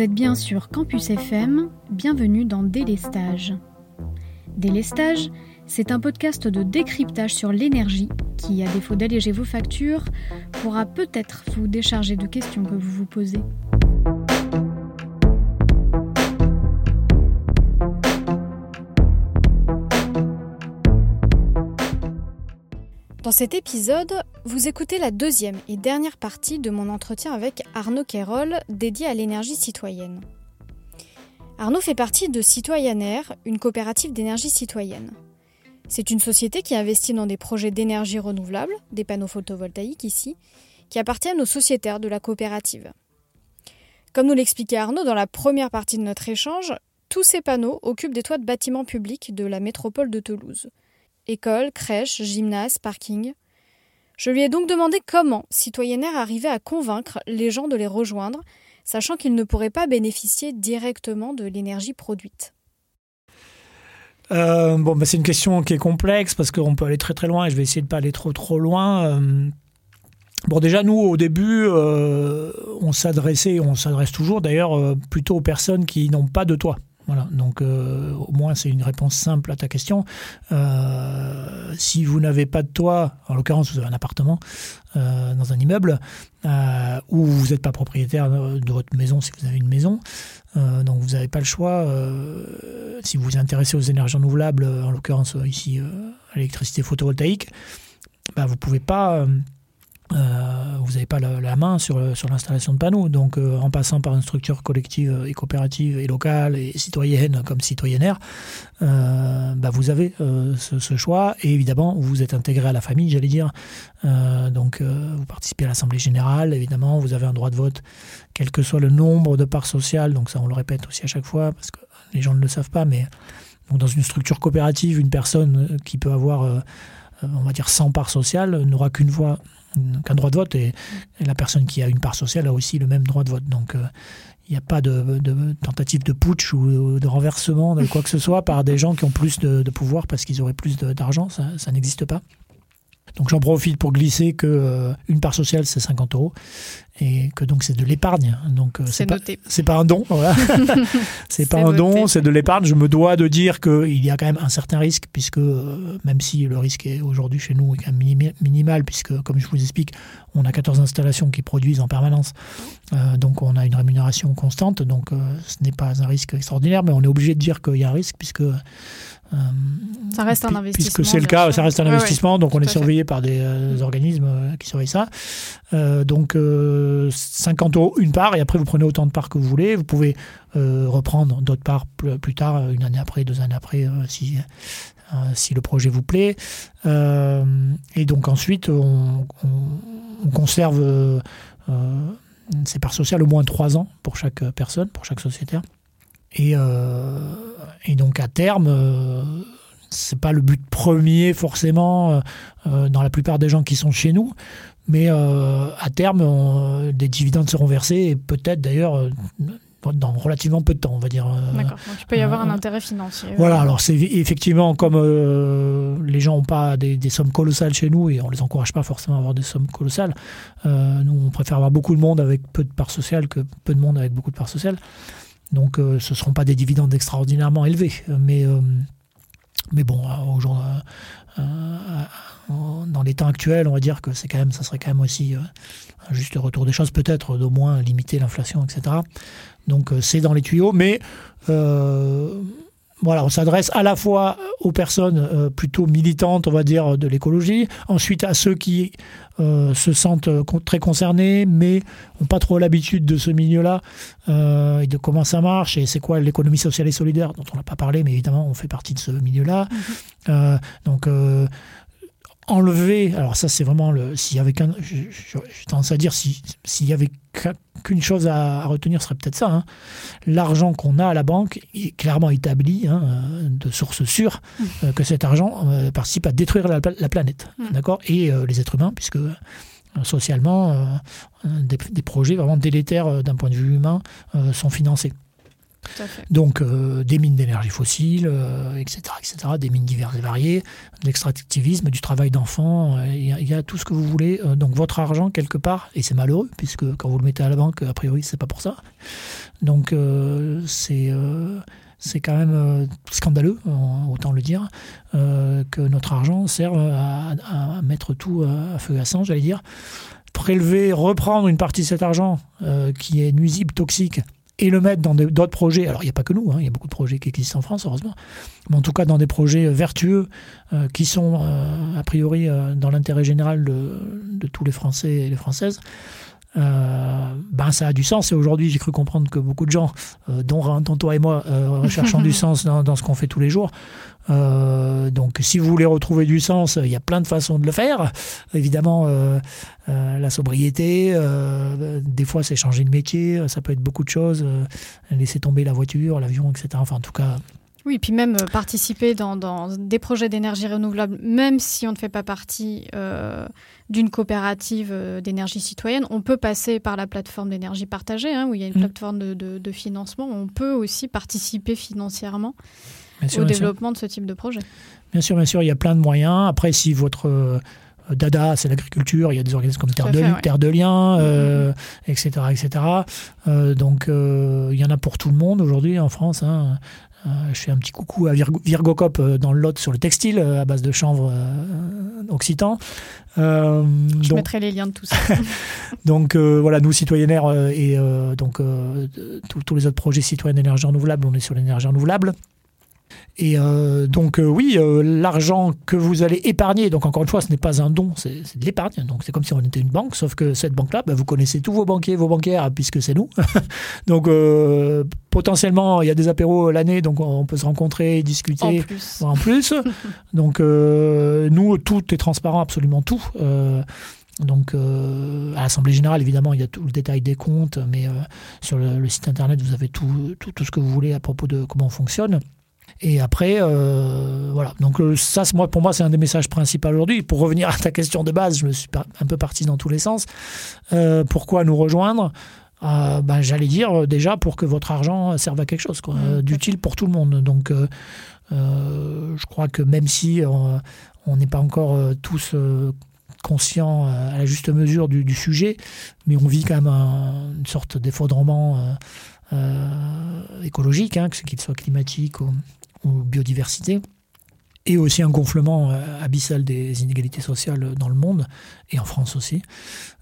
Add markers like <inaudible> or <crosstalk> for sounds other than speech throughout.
Vous êtes bien sur Campus FM, bienvenue dans Délestage. Délestage, c'est un podcast de décryptage sur l'énergie qui, à défaut d'alléger vos factures, pourra peut-être vous décharger de questions que vous vous posez. Dans cet épisode, vous écoutez la deuxième et dernière partie de mon entretien avec Arnaud Quérol dédié à l'énergie citoyenne. Arnaud fait partie de Citoyennaire, une coopérative d'énergie citoyenne. C'est une société qui investit dans des projets d'énergie renouvelable, des panneaux photovoltaïques ici, qui appartiennent aux sociétaires de la coopérative. Comme nous l'expliquait Arnaud dans la première partie de notre échange, tous ces panneaux occupent des toits de bâtiments publics de la métropole de Toulouse. Écoles, crèches, gymnases, parking. Je lui ai donc demandé comment Citoyennaire arrivait à convaincre les gens de les rejoindre, sachant qu'ils ne pourraient pas bénéficier directement de l'énergie produite. Euh, bon, bah, c'est une question qui est complexe parce qu'on peut aller très très loin et je vais essayer de pas aller trop trop loin. Euh, bon, déjà nous au début, euh, on s'adressait, on s'adresse toujours d'ailleurs plutôt aux personnes qui n'ont pas de toit. Voilà, donc euh, au moins c'est une réponse simple à ta question. Euh, si vous n'avez pas de toit, en l'occurrence vous avez un appartement euh, dans un immeuble, ou vous n'êtes pas propriétaire de votre maison si vous avez une maison, donc vous n'avez pas le choix. si vous vous intéressez aux énergies renouvelables, en l'occurrence ici à l'électricité photovoltaïque, bah, vous ne pouvez pas euh, vous n'avez pas la, main sur, l'installation de panneaux. Donc, euh, en passant par une structure collective et coopérative et locale et citoyenne comme citoyennaire, euh, bah, vous avez ce, choix. Et évidemment, vous êtes intégré à la famille, j'allais dire. donc, vous participez à l'Assemblée générale, évidemment, vous avez un droit de vote, quel que soit le nombre de parts sociales. Donc, ça, on le répète aussi à chaque fois, parce que les gens ne le savent pas, mais dans une structure coopérative, une personne qui peut avoir, on va dire, 100 parts sociales n'aura qu'une voix qu'un droit de vote et, la personne qui a une part sociale a aussi le même droit de vote. Donc euh, il n'y a pas de, tentative de putsch ou de renversement de quoi que ce soit par des gens qui ont plus de, pouvoir parce qu'ils auraient plus d'argent. ça n'existe pas. Donc j'en profite pour glisser que euh, une part sociale c'est 50 euros et que donc c'est de l'épargne. Donc euh, c'est pas c'est pas un don, voilà. <laughs> c'est pas un don, c'est de l'épargne. Je me dois de dire qu'il y a quand même un certain risque puisque euh, même si le risque est aujourd'hui chez nous est quand même minimal puisque comme je vous explique, on a 14 installations qui produisent en permanence. donc on a une rémunération constante. Donc ce n'est pas un risque extraordinaire, mais on est obligé de dire qu'il y a un risque puisque ça reste un investissement. Puisque c'est le cas, ça reste un investissement, donc on est surveillé par des euh, organismes euh, qui surveillent ça. donc 50 euros une part, et après vous prenez autant de parts que vous voulez. Vous pouvez reprendre d'autres parts plus, tard, une année après, deux années après, si, si le projet vous plaît. et donc ensuite, on, on conserve ces parts sociales au moins trois ans pour chaque personne, pour chaque sociétaire. Et, euh, et donc à terme, euh, c'est pas le but premier forcément euh, dans la plupart des gens qui sont chez nous, mais à terme, des dividendes seront versés et peut-être d'ailleurs dans relativement peu de temps, on va dire. D'accord. Donc il peut y avoir un intérêt financier. Voilà. Alors c'est effectivement comme les gens n'ont pas des, des, sommes colossales chez nous et on les encourage pas forcément à avoir des sommes colossales. nous, on préfère avoir beaucoup de monde avec peu de parts sociales que peu de monde avec beaucoup de parts sociales. Donc euh, ce ne seront pas des dividendes extraordinairement élevés. Mais, euh, mais bon, euh, dans les temps actuels, on va dire que c'est quand même, ça serait quand même aussi un juste retour des choses, peut-être d'au moins limiter l'inflation, etc. Donc c'est dans les tuyaux, mais voilà, on s'adresse à la fois aux personnes euh, plutôt militantes, on va dire, de l'écologie, ensuite à ceux qui euh, se sentent euh, très concernés, mais n'ont pas trop l'habitude de ce milieu-là et de comment ça marche et c'est quoi l'économie sociale et solidaire, dont on n'a pas parlé, mais évidemment, on fait partie de ce milieu-là. Mm-hmm. donc, enlever, alors ça c'est vraiment le, s'il y avait qu'un, j'ai tendance à dire, s'il y avait qu'une chose à, retenir, ce serait peut-être ça, hein. l'argent qu'on a à la banque est clairement établi, hein, de source sûre, mmh. euh, que cet argent euh, participe à détruire la, planète, mmh. d'accord, et euh, les êtres humains, puisque socialement, des, des, projets vraiment délétères d'un point de vue humain sont financés. Donc des mines d'énergie fossile, etc., etc., des mines diverses et variées, de l'extractivisme, du travail d'enfant, il y, a tout ce que vous voulez. donc votre argent, quelque part, et c'est malheureux, puisque quand vous le mettez à la banque, a priori, c'est pas pour ça. Donc c'est c'est quand même euh, scandaleux, autant le dire, euh, que notre argent serve à, mettre tout à feu et à sang, j'allais dire. Prélever, reprendre une partie de cet argent euh, qui est nuisible, toxique, et le mettre dans d'autres projets. Alors, il n'y a pas que nous, hein, il y a beaucoup de projets qui existent en France, heureusement, mais en tout cas dans des projets vertueux qui sont, a priori, dans l'intérêt général de, tous les Français et les Françaises. Euh, ben ça a du sens. Et aujourd'hui, j'ai cru comprendre que beaucoup de gens, euh, dont, toi et moi, euh, recherchons <laughs> du sens dans, ce qu'on fait tous les jours. Donc, si vous voulez retrouver du sens, il y a plein de façons de le faire. Évidemment, la sobriété, des fois, c'est changer de métier, ça peut être beaucoup de choses, laisser tomber la voiture, l'avion, etc. Enfin, en tout cas, oui, puis même euh, participer dans, des projets d'énergie renouvelable, même si on ne fait pas partie euh, d'une coopérative euh, d'énergie citoyenne, on peut passer par la plateforme d'énergie partagée, hein, où il y a une mmh. plateforme de, financement. On peut aussi participer financièrement au développement de ce type de projet. Bien sûr, bien sûr, il y a plein de moyens. Après, si votre dada, c'est l'agriculture, il y a des organismes comme Terre, de, Terre de Liens, etc. etc. donc, il y en a pour tout le monde aujourd'hui en France. Hein. Euh, je fais un petit coucou à Virgocop euh, dans le Lot sur le textile euh, à base de chanvre occitan. je mettrai les liens de tout ça. <laughs> donc voilà, nous citoyennaires et donc tous les autres projets citoyens d'énergie renouvelable, on est sur l'énergie renouvelable. Et euh, donc euh, oui, euh, l'argent que vous allez épargner, donc encore une fois, ce n'est pas un don, c'est de l'épargne. Donc c'est comme si on était une banque, sauf que cette banque-là, bah, vous connaissez tous vos banquiers, vos banquières, puisque c'est nous. <laughs> donc potentiellement, il y a des apéros l'année, donc on peut se rencontrer discuter. En plus. En plus. <laughs> donc nous, tout est transparent, absolument tout. Donc, à l'Assemblée Générale, évidemment, il y a tout le détail des comptes, mais sur le, le, site internet, vous avez tout, tout, tout, ce que vous voulez à propos de comment on fonctionne. Et après, euh, voilà. Donc euh, ça, moi, pour moi, c'est un des messages principaux aujourd'hui. Pour revenir à ta question de base, je me suis un peu parti dans tous les sens. Euh, pourquoi nous rejoindre? Ben, J'allais dire déjà pour que votre argent serve à quelque chose, mmh, d'utile pour tout le monde. Donc je crois que même si on n'est pas encore tous conscients à la juste mesure du, sujet, mais on vit quand même une sorte d'effondrement écologique, hein, qu'il soit climatique ou, ou biodiversité, et aussi un gonflement euh, abyssal des inégalités sociales dans le monde, et en France aussi.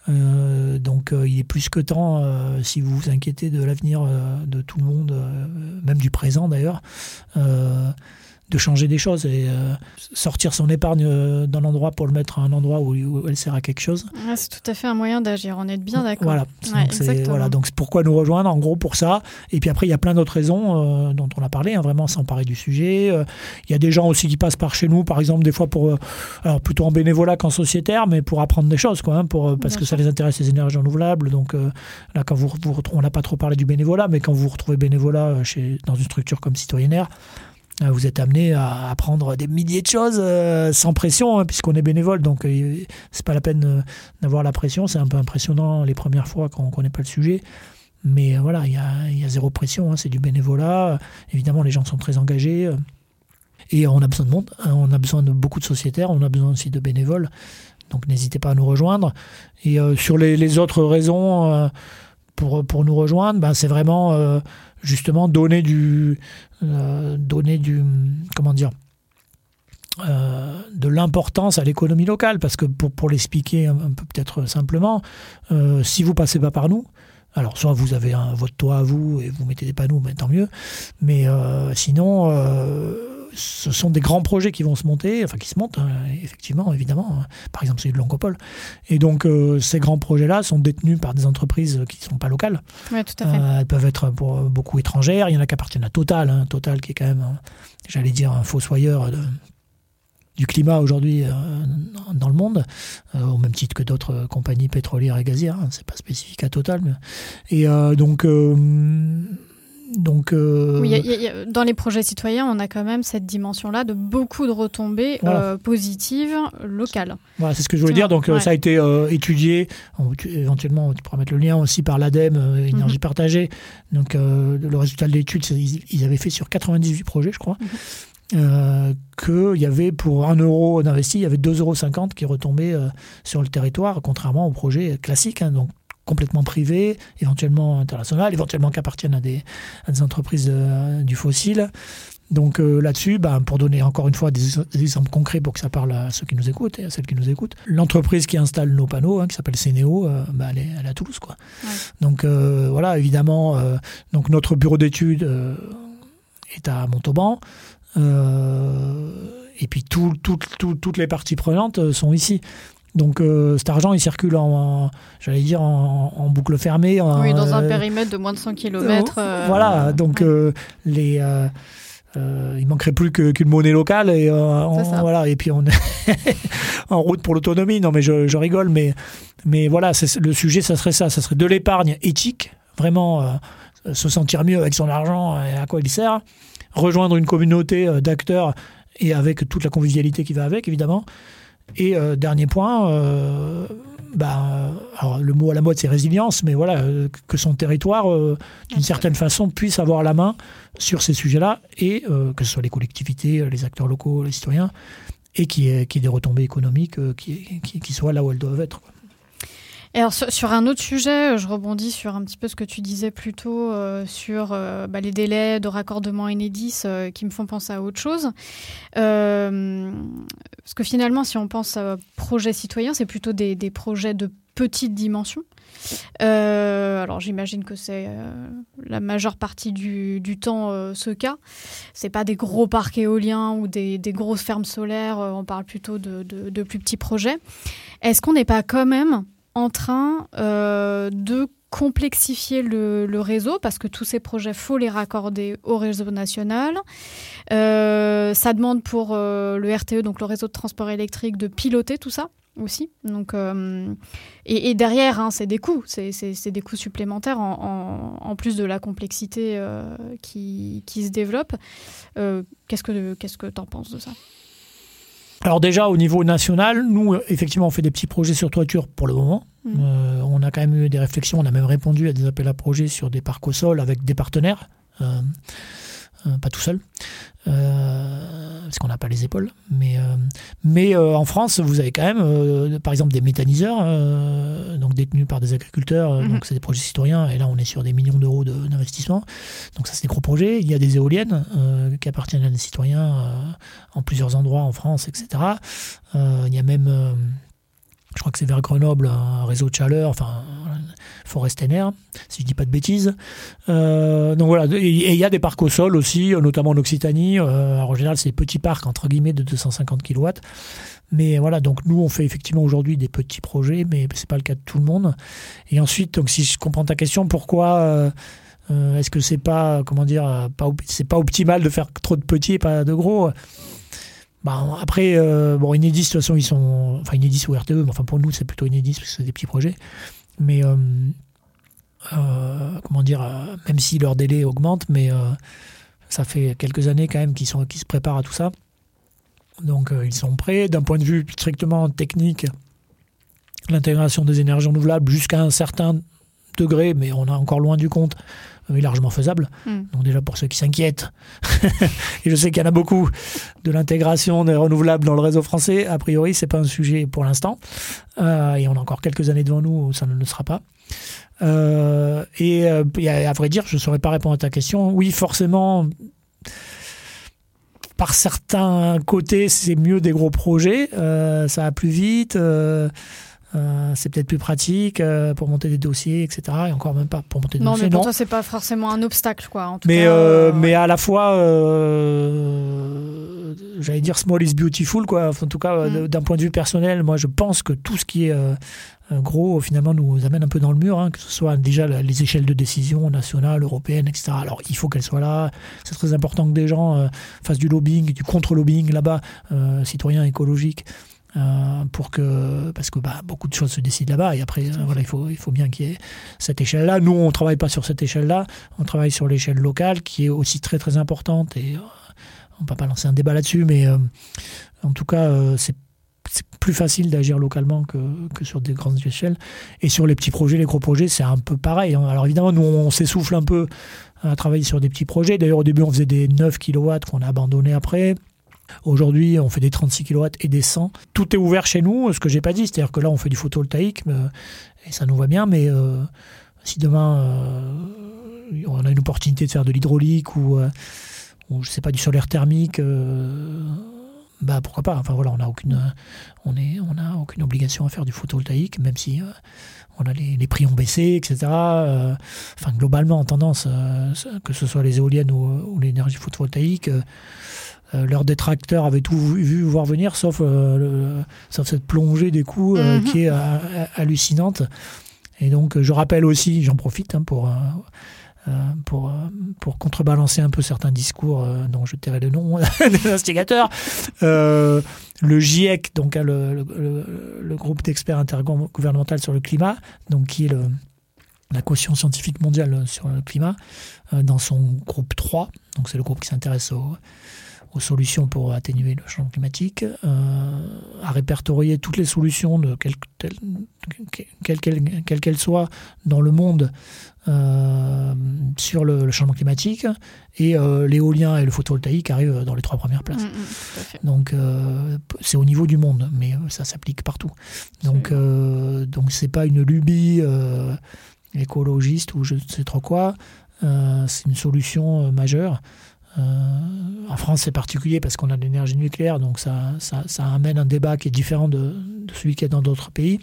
Euh, donc euh, il est plus que temps, si vous vous inquiétez de l'avenir de tout le monde, même du présent d'ailleurs, de changer des choses et euh, sortir son épargne euh, d'un endroit pour le mettre à un endroit où, elle sert à quelque chose. c'est tout à fait un moyen d'agir, on est bien d'accord. Voilà, donc voilà, donc pourquoi nous rejoindre en gros pour ça. Et puis après, il y a plein d'autres raisons euh, dont on a parlé, hein, vraiment s'emparer du sujet. Il y a des gens aussi qui passent par chez nous, par exemple, des fois pour, alors plutôt en bénévolat qu'en sociétaire, mais pour apprendre des choses, quoi, hein, pour, parce que ça les intéresse les énergies renouvelables. Donc là, quand vous, vous on n'a pas trop parlé du bénévolat, mais quand vous vous retrouvez bénévolat chez, dans une structure comme citoyennaire, vous êtes amené à apprendre des milliers de choses euh, sans pression, hein, puisqu'on est bénévole, donc euh, c'est pas la peine d'avoir la pression. C'est un peu impressionnant les premières fois quand on connaît pas le sujet. Mais voilà, il y a, zéro pression, hein, c'est du bénévolat. Évidemment, les gens sont très engagés. et on a besoin de monde, hein, on a besoin de beaucoup de sociétaires, on a besoin aussi de bénévoles. Donc n'hésitez pas à nous rejoindre. Et sur les, autres raisons pour, pour nous rejoindre, ben, c'est vraiment justement donner du, euh, donner du comment dire euh, de l'importance à l'économie locale. Parce que pour, l'expliquer un, peu peut-être simplement euh, si vous passez pas par nous alors soit vous avez un, votre toit à vous et vous mettez des panneaux mais tant mieux. Mais sinon ce sont des grands projets qui vont se monter, enfin qui se montent, hein, effectivement, évidemment. Hein. Par exemple, celui de l'Oncopole. Et donc, euh, ces grands projets-là sont détenus par des entreprises qui ne sont pas locales. Oui, tout à fait. Euh, elles peuvent être pour beaucoup étrangères. Il y en a qui appartiennent à Total. Hein. Total qui est quand même, j'allais dire, un fossoyeur du climat aujourd'hui euh, dans le monde, au même titre que d'autres compagnies pétrolières et gazières. c'est pas spécifique à Total. Et donc donc, euh, oui, dans les projets citoyens, on a quand même cette dimension-là de beaucoup de retombées euh, positives locales. Voilà, c'est ce que je voulais dire. Donc, ça a été étudié. éventuellement, tu pourras mettre le lien aussi par l'ADEME, énergie mhm. partagée. Donc, le résultat de l'étude, ils, avaient fait sur 98 projets, je crois. Mhm. qu'il y avait pour 1 euro d'investi, il y avait 2,50 euros qui retombaient sur le territoire, contrairement aux projets classiques. Hein. donc complètement privées, éventuellement internationales, éventuellement qui appartiennent à des, des entreprises du fossile. Donc euh, là-dessus, bah, pour donner encore une fois des, exemples concrets pour que ça parle à ceux qui nous écoutent et à celles qui nous écoutent, l'entreprise qui installe nos panneaux, hein, qui s'appelle Cénéo, euh, bah, elle, est, à Toulouse. Quoi. Donc euh, voilà, évidemment, donc notre bureau d'études est à Montauban. et puis toutes les parties prenantes sont ici. Donc euh, cet argent, il circule en, j'allais dire, en, boucle fermée. oui, dans un euh, périmètre de moins de 100 km. Euh, voilà, donc les, il manquerait plus qu'une monnaie locale et voilà, et puis on est <laughs> en route pour l'autonomie. Non, mais je, rigole, mais mais voilà, le sujet, ça serait ça, ça serait de l'épargne éthique, vraiment se sentir mieux avec son argent et à quoi il sert, rejoindre une communauté d'acteurs et avec toute la convivialité qui va avec, évidemment. Et euh, dernier point, euh, bah, alors le mot à la mode c'est résilience, mais voilà, euh, que son territoire, d'une certaine façon, puisse avoir la main sur ces sujets-là, et que ce soit les collectivités, les acteurs locaux, les citoyens, et qu'il y, ait des retombées économiques qui, qui, soient là où elles doivent être. Alors sur, un autre sujet, je rebondis sur un petit peu ce que tu disais plus tôt sur bah, les délais de raccordement Enedis qui me font penser à autre chose. Parce que finalement, si on pense à projets citoyens, c'est plutôt des, projets de petite dimension. Euh, alors j'imagine que c'est euh, la majeure partie du, temps euh, ce cas. C'est pas des gros parcs éoliens ou des, grosses fermes solaires. on parle plutôt de plus petits projets. Est-ce qu'on n'est pas quand même en train de complexifier le, réseau parce que tous ces projets, faut les raccorder au réseau national. Euh, ça demande pour euh, le RTE, donc le réseau de transport électrique, de piloter tout ça aussi. Donc, euh, et, derrière, hein, c'est des coûts, c'est des coûts supplémentaires en, plus de la complexité qui, se développe. Qu'est-ce que qu'est-ce que tu en penses de ça? Alors déjà au niveau national, nous effectivement on fait des petits projets sur toiture pour le moment. Mm. Euh, on a quand même eu des réflexions, on a même répondu à des appels à projets sur des parcs au sol avec des partenaires. Euh, euh, pas tout seul, euh, parce qu'on n'a pas les épaules. Mais, euh, mais en France, vous avez quand même, par exemple, des méthaniseurs, donc détenus par des agriculteurs, mhm. donc c'est des projets citoyens, et là on est sur des millions d'euros d'investissement. Donc ça c'est des gros projets. Il y a des éoliennes qui appartiennent à des citoyens en plusieurs endroits en France, etc. il y a même je crois que c'est vers Grenoble, un réseau de chaleur, enfin, Forestener, si je dis pas de bêtises. Euh, donc voilà, et il y a des parcs au sol aussi, notamment en Occitanie. Euh, en général, c'est des petits parcs, entre guillemets, de 250 kW. Mais voilà, donc nous, on fait effectivement aujourd'hui des petits projets, mais c'est pas le cas de tout le monde. Et ensuite, donc si je comprends ta question, pourquoi euh, est-ce que c'est pas, comment dire, c'est pas optimal de faire trop de petits et pas de gros? Bah, après, euh, bon, Inédis, de toute façon, ils sont. Enfin, Inédis ou RTE, mais enfin, pour nous, c'est plutôt Inédis, parce que c'est des petits projets. Mais, euh, euh, comment dire, même si leur délai augmente, mais ça fait quelques années quand même qu'ils se préparent à tout ça. Donc, ils sont prêts. D'un point de vue strictement technique, l'intégration des énergies renouvelables jusqu'à un certain degré, mais on est encore loin du compte, est largement faisable. Hmm. Donc déjà pour ceux qui s'inquiètent, <laughs> et je sais qu'il y en a beaucoup, de l'intégration des renouvelables dans le réseau français, a priori c'est pas un sujet pour l'instant. Euh, et on a encore quelques années devant nous où ça ne le sera pas. Euh, et, euh, à, vrai dire, je ne saurais pas répondre à ta question. Oui, forcément, par certains côtés, c'est mieux des gros projets. ça va plus vite. Euh, c'est peut-être plus pratique euh, pour monter des dossiers, etc. Et encore même pas pour monter des dossiers. non, mais pour toi, c'est pas forcément un obstacle, quoi. En tout mais, euh, mais à la fois, j'allais dire small is beautiful, quoi. En tout cas, mm. d'un point de vue personnel, moi, je pense que tout ce qui est gros, finalement, nous amène un peu dans le mur, hein, que ce soit déjà les échelles de décision nationales, européennes, etc. Alors, il faut qu'elles soient là. C'est très important que des gens fassent du lobbying, du contre-lobbying là-bas, citoyen écologique Euh, pour que parce que bah, beaucoup de choses se décident là-bas et après voilà il faut il faut bien qu'il y ait cette échelle-là. Nous on travaille pas sur cette échelle-là, on travaille sur l'échelle locale qui est aussi très très importante et on va pas lancer un débat là-dessus, mais en tout cas c'est c'est plus facile d'agir localement que, que, sur des grandes échelles. Et sur les petits projets, les gros projets, c'est un peu pareil. Hein. Alors évidemment, nous, on s'essouffle un peu à travailler sur des petits projets. D'ailleurs, au début, on faisait des 9 kW qu'on a abandonnés après. Aujourd'hui, on fait des 36 kW et des 100. Tout est ouvert chez nous, ce que j'ai pas dit. C'est-à-dire que là, on fait du photovoltaïque et ça nous va bien, mais euh, si demain euh, on a une opportunité de faire de l'hydraulique ou, euh, ou, je sais pas, du solaire thermique, bah pourquoi pas. Enfin voilà, on n'a aucune, on est, on a aucune obligation à faire du photovoltaïque, même si on a les, prix ont baissé, etc. enfin globalement, en tendance, que ce soit les éoliennes ou, l'énergie photovoltaïque. Euh, leurs détracteurs avaient tout vu, voir venir, sauf, euh, sauf cette plongée des coûts euh, mhm. qui est hallucinante. Et donc, je rappelle aussi, j'en profite hein, pour, pour, pour contrebalancer un peu certains discours dont je tairai le nom <laughs> des instigateurs. le GIEC, donc hein, le, le, groupe d'experts intergouvernemental sur le climat, donc qui est la caution scientifique mondiale sur le climat, dans son groupe 3, donc c'est le groupe qui s'intéresse aux aux solutions pour atténuer le changement climatique, euh, à répertorier toutes les solutions, de quelles qu'elles qu'elle soient, dans le monde euh, sur le, changement climatique. Et euh, l'éolien et le photovoltaïque arrivent dans les trois premières places. Mm, mm, donc c'est au niveau du monde, mais ça s'applique partout. Donc donc c'est pas une lubie écologiste ou je ne sais trop quoi. c'est une solution majeure. Euh, en France, c'est particulier parce qu'on a de l'énergie nucléaire, donc ça, amène un débat qui est différent de, de celui qu'il y a dans d'autres pays.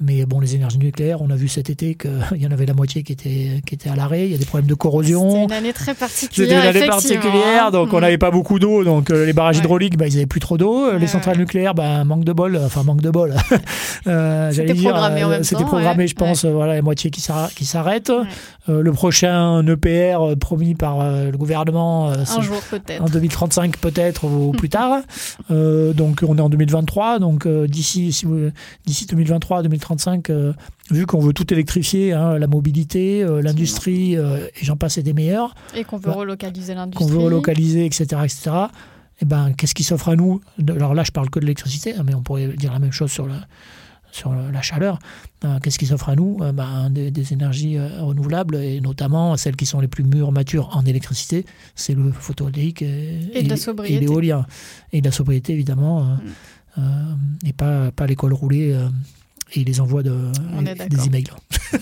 Mais bon, les énergies nucléaires, on a vu cet été qu'il <laughs> y en avait la moitié qui était, qui était à l'arrêt. Il y a des problèmes de corrosion. C'était une année très particulière. C'était une année particulière, donc on mm. n'avait pas beaucoup d'eau. Donc euh, les barrages hydrauliques, bah, ils n'avaient plus trop d'eau. les centrales nucléaires, bah, manque de bol. Enfin, manque de bol. <laughs> euh, C'était programmé en euh, même C'était programmé, je pense, voilà, la moitié qui s'arrête. Euh, le prochain EPR promis par le gouvernement. Un jour peut-être. En 2035 peut-être ou plus tard. <laughs> donc on est en 2023. Donc d'ici d'ici 2023, 2035, euh, vu qu'on veut tout électrifier, hein, la mobilité, euh, l'industrie, euh, et j'en passe et des meilleurs. Et qu'on veut bah, relocaliser l'industrie. Qu'on veut relocaliser, etc. etc. Et eh ben, qu'est-ce qui s'offre à nous? Alors là, je parle que de l'électricité, hein, mais on pourrait dire la même chose sur, le, sur la chaleur. qu'est-ce qui s'offre à nous? Ben, des, énergies renouvelables, et notamment celles qui sont les plus mûres, matures en électricité, c'est le photovoltaïque et, et, et l'éolien. Et de la sobriété, évidemment, mm. et pas, pas l'école roulée et il les envoie de, des emails. <laughs>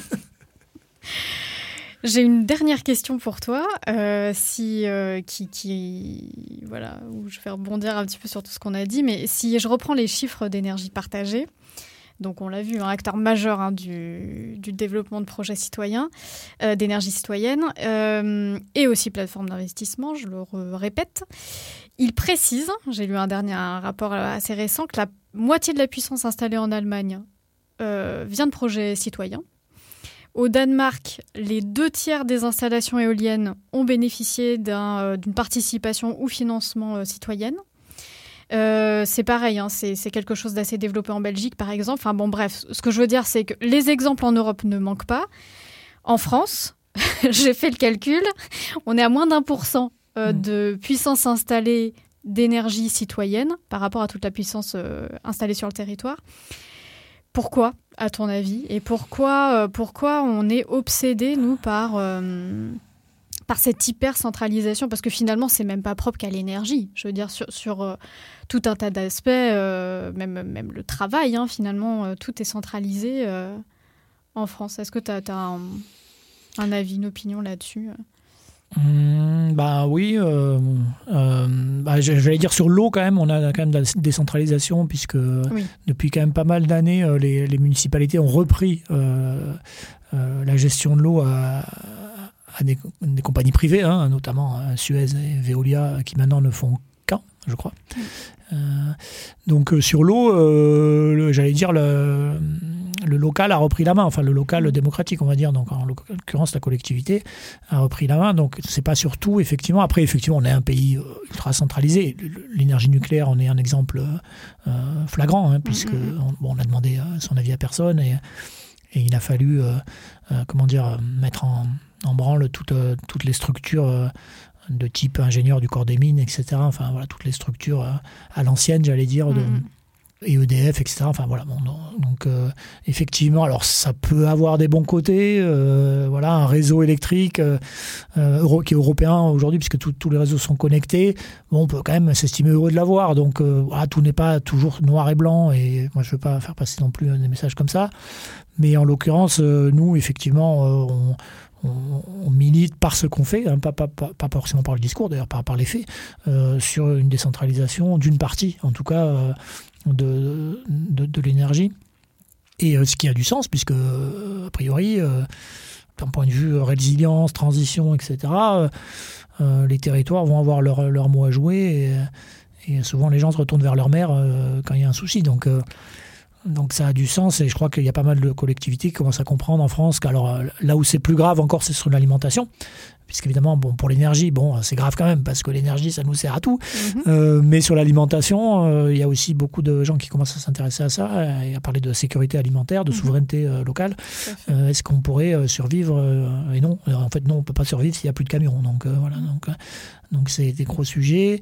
J'ai une dernière question pour toi, euh, si, euh, qui, qui, voilà, où je vais rebondir un petit peu sur tout ce qu'on a dit, mais si je reprends les chiffres d'énergie partagée, donc on l'a vu, un acteur majeur hein, du, du, développement de projets citoyens, euh, d'énergie citoyenne, et aussi plateforme d'investissement, je le répète. Il précise, j'ai lu un dernier rapport assez récent, que la moitié de la puissance installée en Allemagne euh, vient de projets citoyens. Au Danemark, les deux tiers des installations éoliennes ont bénéficié euh, d'une participation ou financement euh, citoyenne. c'est pareil, hein, c'est quelque chose d'assez développé en Belgique, par exemple. Enfin bon, bref, ce que je veux dire, c'est que les exemples en Europe ne manquent pas. En France, <laughs> j'ai fait le calcul, on est à moins d'un pour cent mmh. de puissance installée d'énergie citoyenne par rapport à toute la puissance installée sur le territoire. Pourquoi, à ton avis Et pourquoi, euh, pourquoi on est obsédé, nous, par, euh, par cette hyper-centralisation? Parce que finalement, c'est même pas propre qu'à l'énergie. Je veux dire, sur, sur euh, tout un tas d'aspects, même, même le travail, hein, finalement, tout est centralisé en France. Est-ce que tu as, un, un, avis, une opinion là-dessus Mmh, bah oui, euh, euh, bah, j'allais dire sur l'eau quand même, on a quand même de la décentralisation puisque depuis quand même pas mal d'années, euh, les, municipalités ont repris la gestion de l'eau à, des, compagnies privées, hein, notamment Suez et Veolia qui maintenant ne font qu'un, je crois. donc sur l'eau, j'allais dire le le local a repris la main, enfin le local démocratique, on va dire, donc en l'occurrence la collectivité a repris la main. Donc c'est pas surtout effectivement. Après effectivement, on est un pays ultra centralisé. L'énergie nucléaire en est un exemple flagrant, hein, puisque on, a demandé son avis à personne et, et il a fallu comment dire mettre en, en branle toutes, toutes les structures de type ingénieur du corps des mines, etc. Enfin voilà, toutes les structures euh, à l'ancienne, j'allais dire, de, mm. Et EDF, etc. Enfin voilà, donc euh, effectivement, alors ça peut avoir des bons côtés. Euh, voilà, un réseau électrique qui est européen aujourd'hui, puisque tous les réseaux sont connectés. Bon, on peut quand même s'estimer heureux de l'avoir. Donc tout n'est pas toujours noir et blanc. Et moi, je ne veux pas faire passer non plus des messages comme ça. Mais en l'occurrence, nous, effectivement, on, milite par ce qu'on fait, hein, pas, forcément par le discours, d'ailleurs par, par les faits, euh, sur une décentralisation d'une partie, en tout cas, euh, de, de, l'énergie. Et euh, ce qui a du sens, puisque, a priori, d'un point de vue résilience, transition, etc., les territoires vont avoir leur, leur mot à jouer. Et, souvent, les gens se retournent vers leur mère quand il y a un souci. Donc, donc ça a du sens et je crois qu'il y a pas mal de collectivités qui commencent à comprendre en France qu'alors euh, là où c'est plus grave encore c'est sur l'alimentation puisqu'évidemment bon pour l'énergie bon c'est grave quand même parce que l'énergie ça nous sert à tout mhm. euh, mais sur l'alimentation euh, il y a aussi beaucoup de gens qui commencent à s'intéresser à ça et à parler de sécurité alimentaire de mhm. souveraineté locale est-ce qu'on pourrait survivre et non en fait non on peut pas survivre s'il y a plus de camions donc voilà donc donc c'est des gros sujets.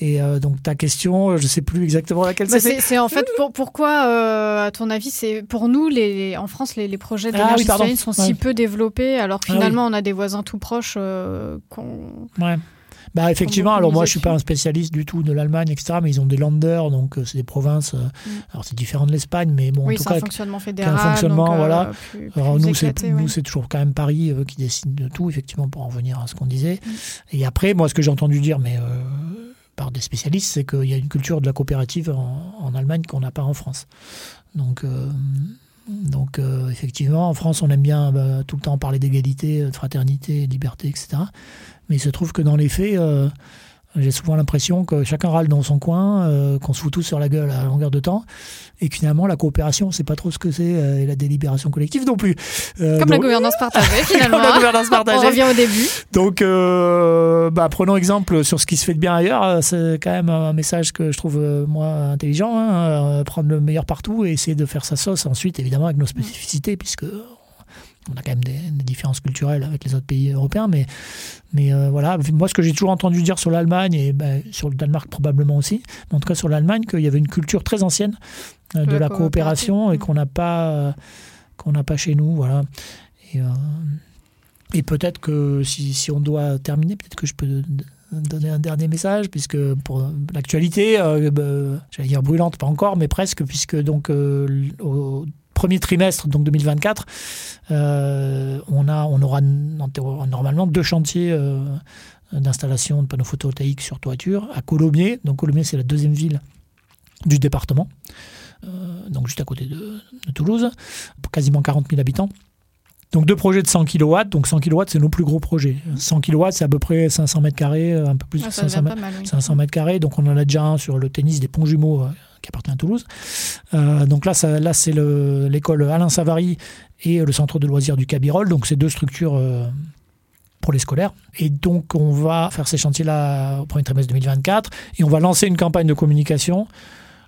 Et euh, donc ta question, je ne sais plus exactement laquelle bah, c'est. en fait pour, pourquoi, euh, à ton avis, c'est pour nous, les, en France, les, projets ah d'énergie sont si peu développés, alors que ah finalement on a des voisins tout proches euh, qu'on. Ouais. Bah effectivement, alors moi je suis pas un spécialiste du tout de l'Allemagne, etc. Mais ils ont des Länder, donc euh, c'est des provinces. Euh, mm. Alors c'est différent de l'Espagne, mais bon, oui, en tout cas, un fonctionnement fédéral. Un fonctionnement, euh, voilà. alors nous, c'est nous, c'est toujours quand même Paris qui décide de tout, effectivement, pour en revenir à ce qu'on disait. Mm. Et après, moi, ce que j'ai entendu dire, mais par des spécialistes, c'est qu'il y a une culture de la coopérative en, Allemagne qu'on n'a pas en France. Donc donc effectivement, en France, on aime bien bah, tout le temps parler d'égalité, de fraternité, de liberté, etc. Mais il se trouve que dans les faits, euh, j'ai souvent l'impression que chacun râle dans son coin, euh, qu'on se fout tous sur la gueule à longueur de temps, et que finalement la coopération, c'est pas trop ce que c'est, euh, et la délibération collective non plus. Comme la gouvernance partagée <laughs> finalement. Comme la gouvernance partagée. On revient au début. Donc, bah, prenons exemple sur ce qui se fait de bien ailleurs. C'est quand même un message que je trouve moi intelligent, hein, prendre le meilleur partout et essayer de faire sa sauce ensuite, évidemment avec nos spécificités, puisque on a quand même des, différences culturelles avec les autres pays européens, mais, mais euh, voilà, moi ce que j'ai toujours entendu dire sur l'Allemagne, et ben, sur le Danemark probablement aussi, mais en tout cas sur l'Allemagne, qu'il y avait une culture très ancienne euh, de la, coopération et qu'on n'a pas, euh, qu'on n'a pas chez nous. Voilà. Et, et peut-être que si, si, on doit terminer, peut-être que je peux donner un dernier message, puisque pour l'actualité, ben, j'allais dire brûlante, pas encore, mais presque, puisque donc au premier trimestre, donc 2024, euh, on, a, on aura normalement deux chantiers euh, d'installation de panneaux photovoltaïques sur toiture à Colomiers. Donc Colomiers, c'est la deuxième ville du département, euh, donc juste à côté de, Toulouse, quasiment 40 000 habitants. Donc deux projets de 100 kW. Donc 100 kW, c'est nos plus gros projets. 100 kW, c'est à peu près 500 mètres carrés, un peu plus de 500, 500 mètres carrés. Donc on en a déjà un sur le tennis des ponts jumeaux qui appartient à Toulouse. Euh, donc là, c'est l'école Alain Savary et le centre de loisirs du Cabirol. Donc c'est deux structures euh, pour les scolaires. Et donc on va faire ces chantiers-là au premier trimestre 2024 et on va lancer une campagne de communication.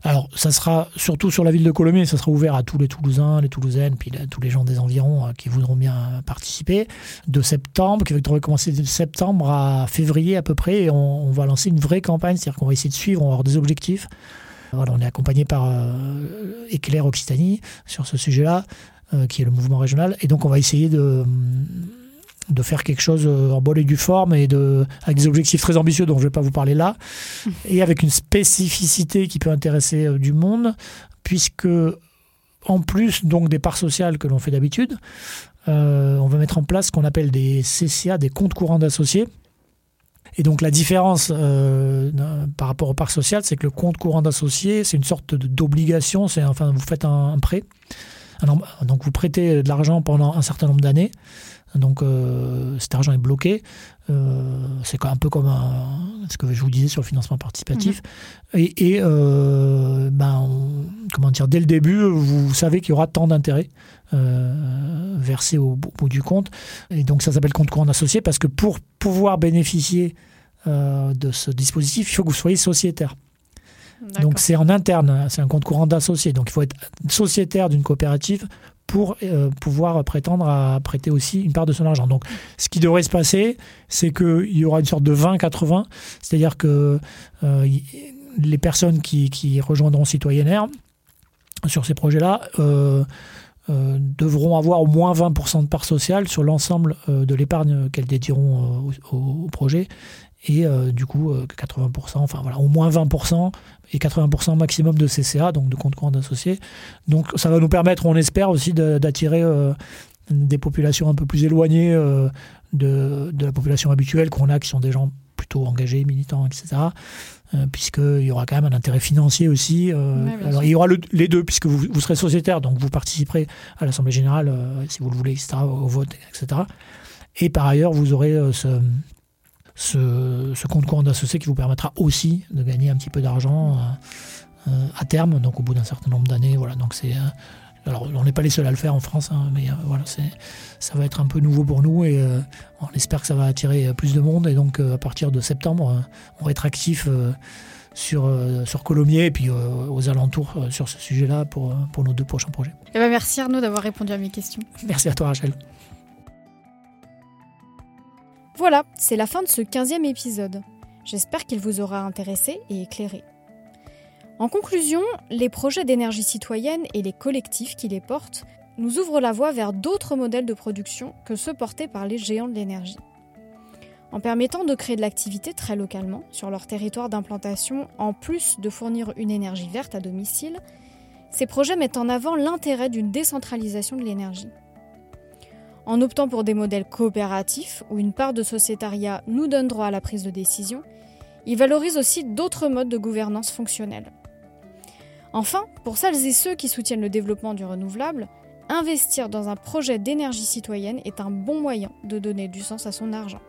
Alors, ça sera surtout sur la ville de Colomiers, ça sera ouvert à tous les Toulousains, les Toulousaines, puis tous les gens des environs euh, qui voudront bien participer, de septembre, qui va commencer de septembre à février à peu près, et on va lancer une vraie campagne, c'est-à-dire qu'on va essayer de suivre, on va avoir des objectifs, on est accompagné par euh, Éclair Occitanie sur ce sujet-là, euh, qui est le mouvement régional. Et donc, on va essayer de, de faire quelque chose euh, en bonne et due forme et de, avec des objectifs très ambitieux dont je ne vais pas vous parler là, <laughs> et avec une spécificité qui peut intéresser du monde, puisque en plus donc des parts sociales que l'on fait d'habitude, on va mettre en place ce qu'on appelle des CCA, des comptes courants d'associés. Et donc la différence euh, par rapport au parc social, c'est que le compte courant d'associé, c'est une sorte d'obligation. C'est enfin vous faites un, prêt, donc vous prêtez de l'argent pendant un certain nombre d'années. Donc euh, cet argent est bloqué. Euh, c'est un peu comme ce que je vous disais sur le financement participatif. Mhm. Et, ben, comment comment dire, dès le début, vous savez qu'il y aura tant d'intérêts euh, versés au, bout du compte. Et donc ça s'appelle compte courant associé parce que pour pouvoir bénéficier de ce dispositif, il faut que vous soyez sociétaire. Donc c'est en interne, hein, c'est un compte courant d'associé. Donc il faut être sociétaire d'une coopérative pour euh, pouvoir prétendre à prêter aussi une part de son argent. Donc, ce qui devrait se passer, c'est qu'il y aura une sorte de 20-80, c'est-à-dire que euh, les personnes qui, rejoindront Citoyennaire sur ces projets-là euh, devront avoir au moins 20% de part sociale sur l'ensemble de l'épargne qu'elles dédieront au, au, projet et du coup 80%, enfin voilà, au moins 20% et 80% maximum de CCA, donc de compte courant d'associés. Donc ça va nous permettre, on espère aussi, d'attirer euh, des populations un peu plus éloignées euh, de, la population habituelle qu'on a, qui sont des gens plutôt engagés, militants, etc. Euh, puisqu'il y aura quand même un intérêt financier aussi. alors il y aura les deux, puisque vous, vous, serez sociétaire, donc vous participerez à l'Assemblée Générale, si vous le voulez, etc., au vote, etc. Et par ailleurs, vous aurez ce, ce, compte courant d'associé qui vous permettra aussi de gagner un petit peu d'argent euh, euh, à terme, donc au bout d'un certain nombre d'années. Voilà, donc c'est euh, alors, on n'est pas les seuls à le faire en France, hein, mais voilà, c'est, ça va être un peu nouveau pour nous et on espère que ça va attirer plus de monde. Et donc, à partir de septembre, on va être actif sur, sur Colomiers et puis aux alentours sur ce sujet-là pour, pour nos deux prochains projets. Eh ben merci Arnaud d'avoir répondu à mes questions. Merci à toi, Rachel. Voilà, c'est la fin de ce 15e épisode. J'espère qu'il vous aura intéressé et éclairé. En conclusion, les projets d'énergie citoyenne et les collectifs qui les portent nous ouvrent la voie vers d'autres modèles de production que ceux portés par les géants de l'énergie. En permettant de créer de l'activité très localement sur leur territoire d'implantation, en plus de fournir une énergie verte à domicile, ces projets mettent en avant l'intérêt d'une décentralisation de l'énergie. En optant pour des modèles coopératifs où une part de sociétariat nous donne droit à la prise de décision, ils valorisent aussi d'autres modes de gouvernance fonctionnels. Enfin, pour celles et ceux qui soutiennent le développement du renouvelable, investir dans un projet d'énergie citoyenne est un bon moyen de donner du sens à son argent.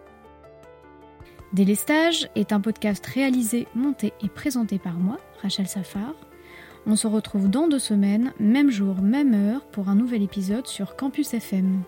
Délestage est un podcast réalisé, monté et présenté par moi, Rachel Safar. On se retrouve dans deux semaines, même jour, même heure, pour un nouvel épisode sur Campus FM.